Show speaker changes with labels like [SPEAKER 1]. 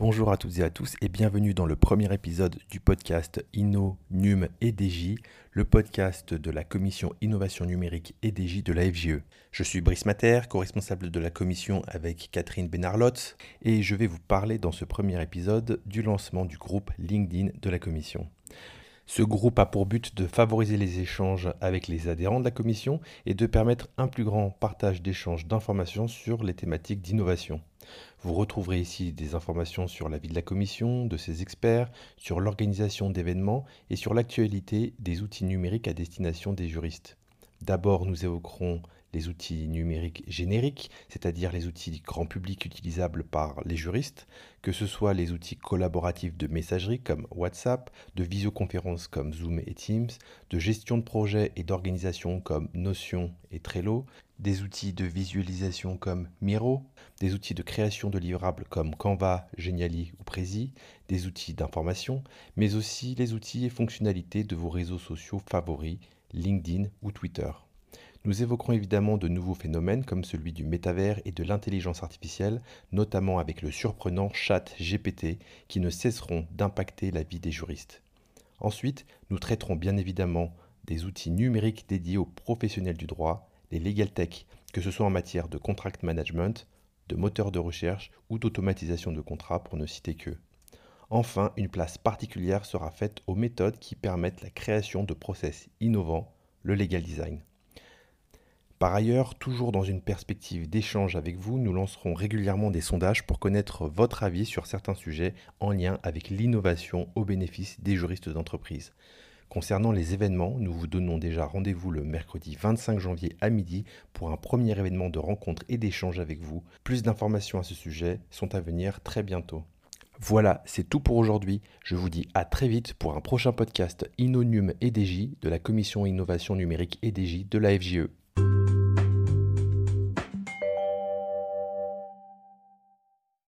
[SPEAKER 1] Bonjour à toutes et à tous et bienvenue dans le premier épisode du podcast Inno, Num et DJ, le podcast de la commission Innovation numérique et DJ de la FGE. Je suis Brice Mater, co-responsable de la commission avec Catherine Benarlot et je vais vous parler dans ce premier épisode du lancement du groupe LinkedIn de la commission. Ce groupe a pour but de favoriser les échanges avec les adhérents de la commission et de permettre un plus grand partage d'échanges d'informations sur les thématiques d'innovation. Vous retrouverez ici des informations sur la vie de la commission, de ses experts, sur l'organisation d'événements et sur l'actualité des outils numériques à destination des juristes. D'abord, nous évoquerons les outils numériques génériques, c'est-à-dire les outils grand public utilisables par les juristes, que ce soit les outils collaboratifs de messagerie comme WhatsApp, de visioconférence comme Zoom et Teams, de gestion de projet et d'organisation comme Notion et Trello, des outils de visualisation comme Miro, des outils de création de livrables comme Canva, Geniali ou Prezi, des outils d'information, mais aussi les outils et fonctionnalités de vos réseaux sociaux favoris, LinkedIn ou Twitter. Nous évoquerons évidemment de nouveaux phénomènes comme celui du métavers et de l'intelligence artificielle, notamment avec le surprenant chat GPT qui ne cesseront d'impacter la vie des juristes. Ensuite, nous traiterons bien évidemment des outils numériques dédiés aux professionnels du droit, les legal tech, que ce soit en matière de contract management, de moteur de recherche ou d'automatisation de contrats pour ne citer que. Enfin, une place particulière sera faite aux méthodes qui permettent la création de process innovants, le legal design. Par ailleurs, toujours dans une perspective d'échange avec vous, nous lancerons régulièrement des sondages pour connaître votre avis sur certains sujets en lien avec l'innovation au bénéfice des juristes d'entreprise. Concernant les événements, nous vous donnons déjà rendez-vous le mercredi 25 janvier à midi pour un premier événement de rencontre et d'échange avec vous. Plus d'informations à ce sujet sont à venir très bientôt. Voilà, c'est tout pour aujourd'hui. Je vous dis à très vite pour un prochain podcast Innonum EDJ de la Commission Innovation Numérique EDJ de la FGE.